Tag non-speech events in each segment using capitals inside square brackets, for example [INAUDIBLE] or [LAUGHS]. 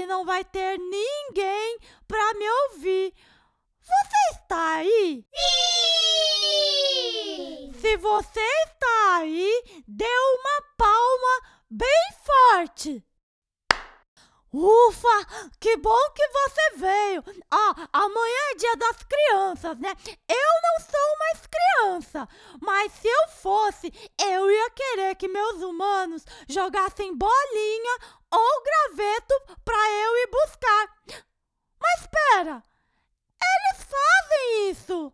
e não vai ter ninguém pra me ouvir. Você está aí? Sim! Se você está aí, dê uma palma bem forte. Ufa, que bom que você veio. Ah, amanhã é dia das crianças, né? Eu não sou mais criança, mas se eu fosse, eu ia querer que meus humanos jogassem bolinha ou graveto pra eu ir buscar. Mas espera, eles fazem isso.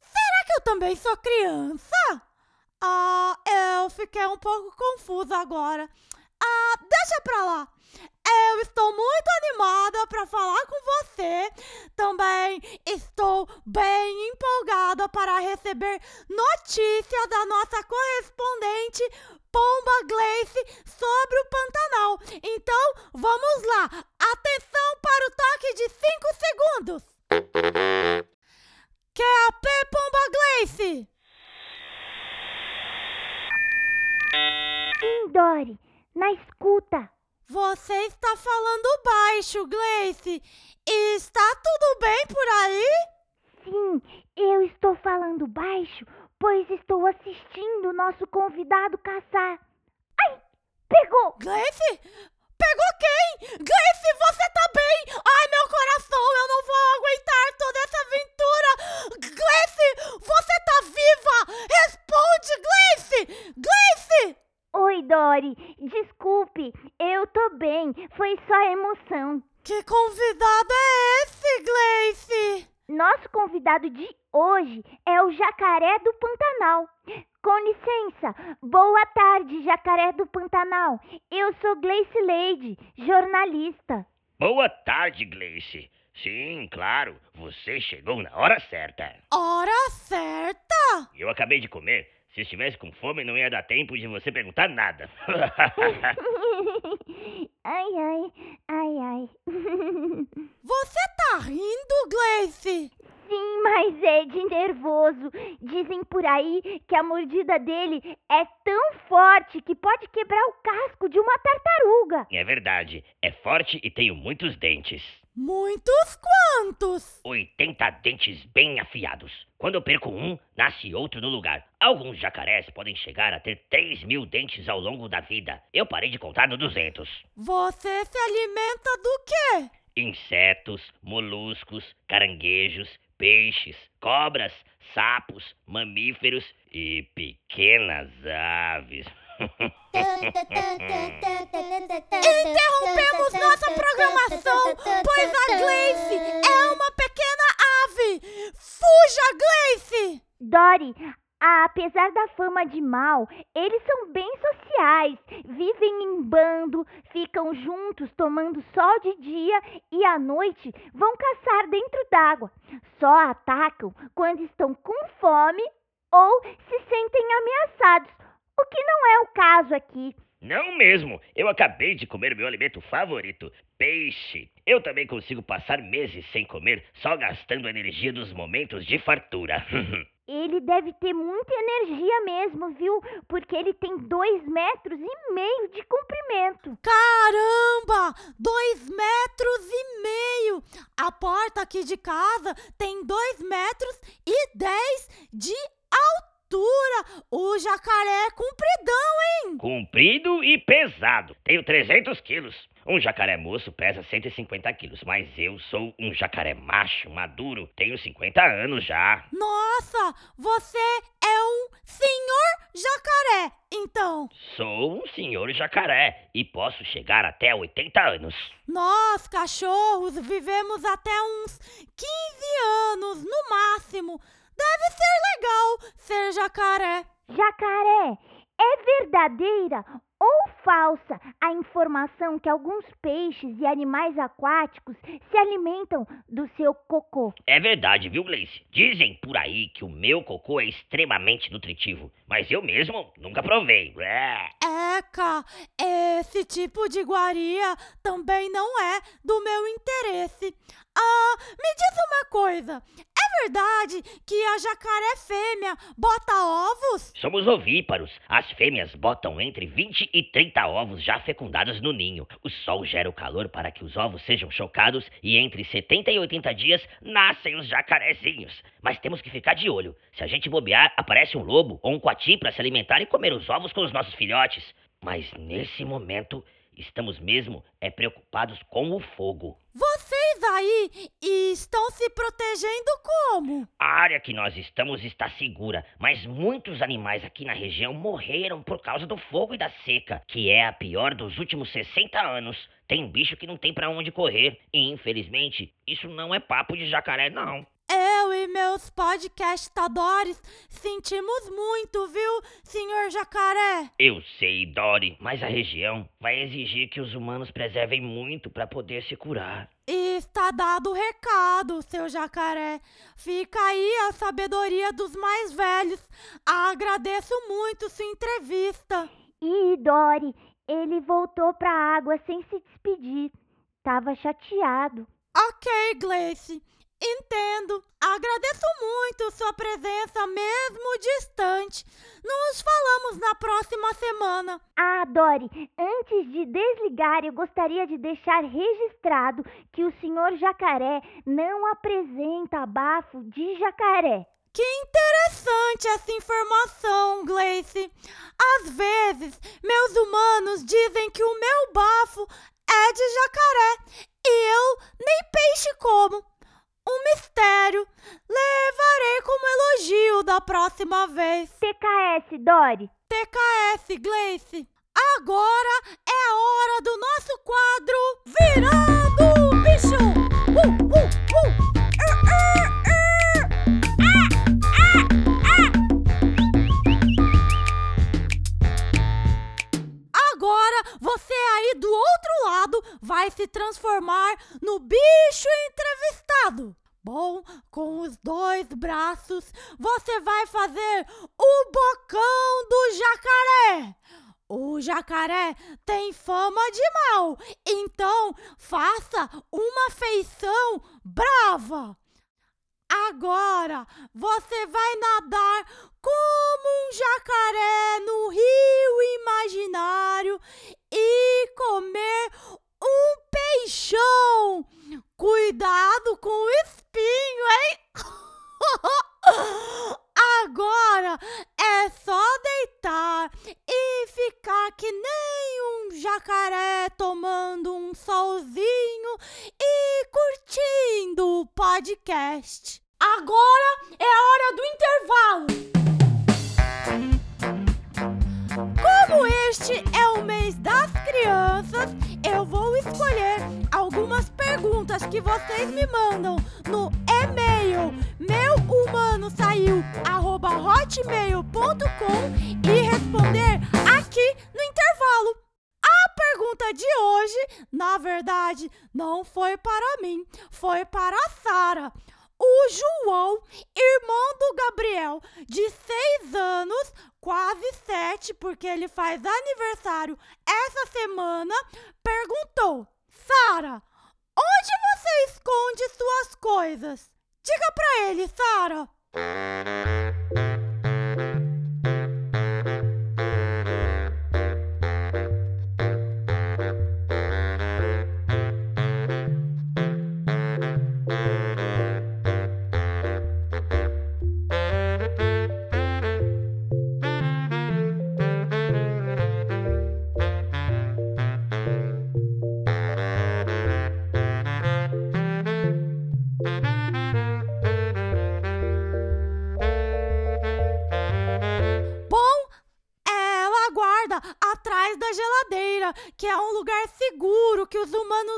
Será que eu também sou criança? Ah, eu fiquei um pouco confusa agora. Ah, deixa pra lá. Eu estou muito animada para falar com você. Também estou bem empolgada para receber notícias da nossa correspondente Pomba Gleice sobre o Pantanal. Então, vamos lá. Atenção para o toque de 5 segundos. QAP Pomba Gleice. Sim, Dory, na escuta. Você está falando baixo, Gleice. Está tudo bem por aí? Sim, eu estou falando baixo, pois estou assistindo o nosso convidado caçar. Ai, pegou! Gleice? Pegou quem? Gleice, você tá bem? Ai, meu coração, eu não vou aguentar toda essa aventura. Gleice, você tá viva? Responde, Gleice! Gleice! Oi, Dory, desculpe, eu tô bem, foi só emoção. Que convidado é esse, Gleice? Nosso convidado de hoje é o Jacaré do Pantanal. Com licença, boa tarde, Jacaré do Pantanal. Eu sou Gleice Leide, jornalista. Boa tarde, Gleice. Sim, claro, você chegou na hora certa. Hora certa? Eu acabei de comer. Se estivesse com fome, não ia dar tempo de você perguntar nada. [LAUGHS] ai, ai, ai, ai. [LAUGHS] Você tá rindo, Gleice? Sim, mas é de nervoso. Dizem por aí que a mordida dele é tão forte que pode quebrar o casco de uma tartaruga. é verdade, é forte e tenho muitos dentes. Muitos quantos? 80 dentes bem afiados. Quando eu perco um, nasce outro no lugar. Alguns jacarés podem chegar a ter 3 mil dentes ao longo da vida. Eu parei de contar no 200. Você se alimenta do quê? Insetos, moluscos, caranguejos, peixes, cobras, sapos, mamíferos e pequenas aves. Interrompemos nossa programação, pois a Gleice é uma pequena ave. Fuja, Gleice! Dory, apesar da fama de mal, eles são bem sociais. Vivem em bando, ficam juntos tomando sol de dia e à noite vão caçar dentro d'água. Só atacam quando estão com fome ou se sentem ameaçados, o que não é o caso aqui. Não mesmo. Eu acabei de comer meu alimento favorito, peixe. Eu também consigo passar meses sem comer, só gastando a energia dos momentos de fartura. [LAUGHS] Ele deve ter muita energia mesmo, viu? Porque ele tem dois metros e meio de comprimento. Caramba! Dois metros e meio! A porta aqui de casa tem dois metros e dez de altura! O jacaré é compridão, hein? Comprido e pesado. Tenho 300 quilos. Um jacaré moço pesa 150 quilos, mas eu sou um jacaré macho, maduro. Tenho 50 anos já. Nossa, você é um senhor jacaré, então. Sou um senhor jacaré e posso chegar até 80 anos. Nós, cachorros, vivemos até uns 15 anos no máximo. Deve ser legal ser jacaré. Jacaré, É verdadeira ou falsa a informação que alguns peixes e animais aquáticos se alimentam do seu cocô? É verdade, viu, Gleice? Dizem por aí que o meu cocô é extremamente nutritivo, mas eu mesmo nunca provei. É. Eca, esse tipo de iguaria também não é do meu interesse. Ah, me diz uma coisa. É verdade que a jacaré fêmea bota ovos? Somos ovíparos. As fêmeas botam entre 20 e 30 ovos já fecundados no ninho. O sol gera o calor para que os ovos sejam chocados e entre 70 e 80 dias nascem os jacarezinhos. Mas temos que ficar de olho. Se a gente bobear, aparece um lobo ou um coati para se alimentar e comer os ovos com os nossos filhotes. Mas nesse momento, estamos mesmo é preocupados com o fogo. Vocês aí estão se protegendo como? A área que nós estamos está segura, mas muitos animais aqui na região morreram por causa do fogo e da seca, que é a pior dos últimos 60 anos. Tem bicho que não tem para onde correr, e infelizmente, isso não é papo de jacaré não. Eu e meus podcastadores sentimos muito, viu, senhor jacaré? Eu sei, Dory, mas a região vai exigir que os humanos preservem muito para poder se curar. Está dado o recado, seu jacaré. Fica aí a sabedoria dos mais velhos. Agradeço muito sua entrevista. E Dory, ele voltou pra água sem se despedir. Tava chateado. Ok, Gleice. Entendo. Agradeço muito sua presença, mesmo distante. Nos falamos na próxima semana. Ah, Dory, antes de desligar, eu gostaria de deixar registrado que o senhor jacaré não apresenta bafo de jacaré. Que interessante essa informação, Gleice. Às vezes, meus humanos dizem que o meu bafo é de jacaré e eu nem peixe como. Um mistério. Levarei como elogio da próxima vez. TKS, Dory. TKS, Gleice. Agora é a hora do nosso quadro Virando o Bicho. Uh, uh, uh. Você aí do outro lado vai se transformar no bicho entrevistado. Bom, com os dois braços você vai fazer o bocão do jacaré. O jacaré tem fama de mal, então faça uma feição brava. Agora você vai nadar como um jacaré no да, que vocês me mandam no e-mail meuhumanosaiu@hotmail.com e responder aqui no intervalo. A pergunta de hoje, na verdade, não foi para mim, foi para a Sara. O João, irmão do Gabriel, de seis anos, quase sete, porque ele faz aniversário essa semana, perguntou: Sara, onde você esconde suas coisas? Diga pra ele, Sara.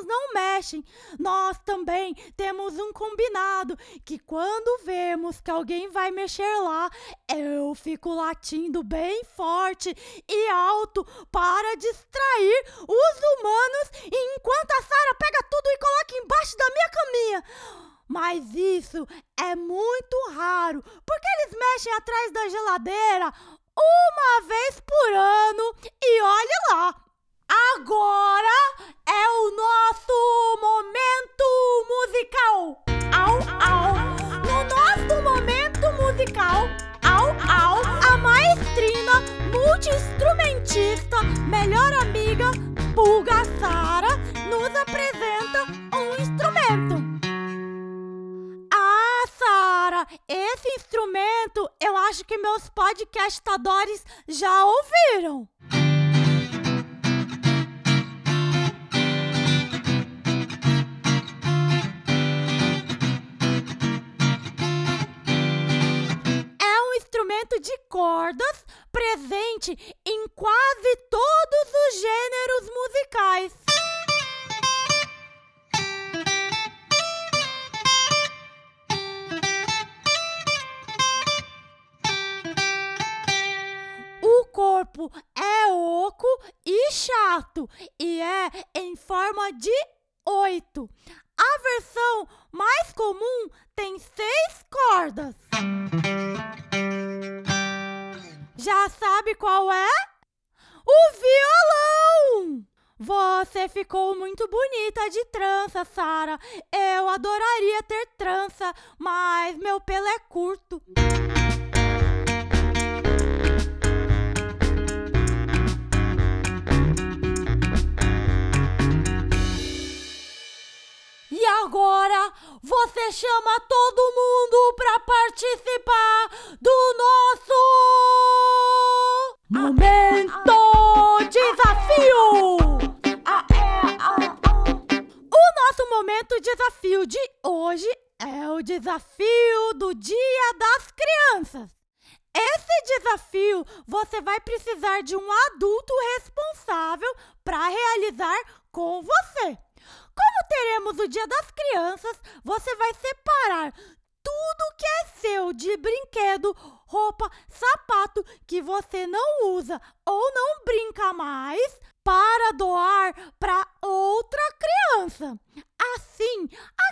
Não mexem. Nós também temos um combinado que quando vemos que alguém vai mexer lá, eu fico latindo bem forte e alto para distrair os humanos enquanto a Sara pega tudo e coloca embaixo da minha caminha. Mas isso é muito raro, porque eles mexem atrás da geladeira uma vez por ano e olhe lá. Podcastadores já ouviram. É um instrumento de cordas presente corpo é oco e chato e é em forma de oito. A versão mais comum tem seis cordas. Já sabe qual é? O violão! Você ficou muito bonita de trança, Sara. Eu adoraria ter trança, mas meu pelo é curto. O desafio do Dia das Crianças. Esse desafio você vai precisar de um adulto responsável para realizar com você. Como teremos o Dia das Crianças, você vai separar tudo que é seu de brinquedo, roupa, sapato que você não usa ou não brinca mais para doar para outra criança. Assim,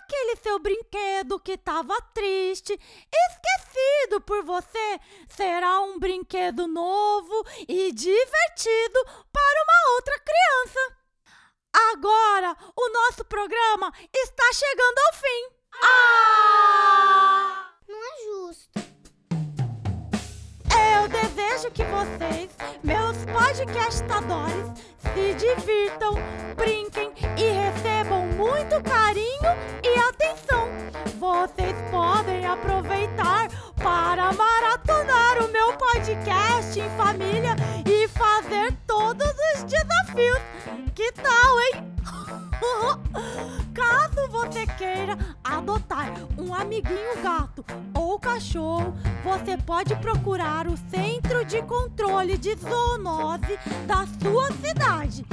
aquele seu brinquedo que estava triste, esquecido por você, será um brinquedo novo e divertido para uma outra criança. Agora, o nosso programa está chegando ao fim. Ah! Não é justo. Eu desejo que vocês, meus podcastadores, se divirtam, brinquem e recebam muito carinho e. Vocês podem aproveitar para maratonar o meu podcast em família e fazer todos os desafios. Que tal, hein? [LAUGHS] Caso você queira adotar um amiguinho gato ou cachorro, você pode procurar o Centro de Controle de Zoonose da sua cidade,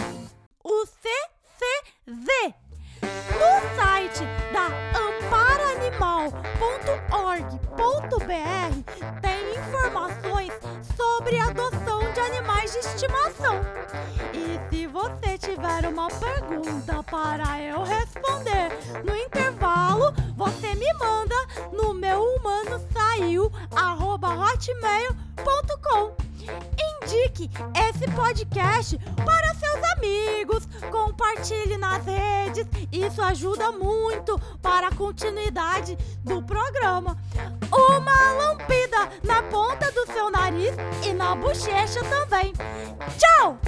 Indique esse podcast para seus amigos, compartilhe nas redes, isso ajuda muito para a continuidade do programa. Uma lampida na ponta do seu nariz e na bochecha também. Tchau!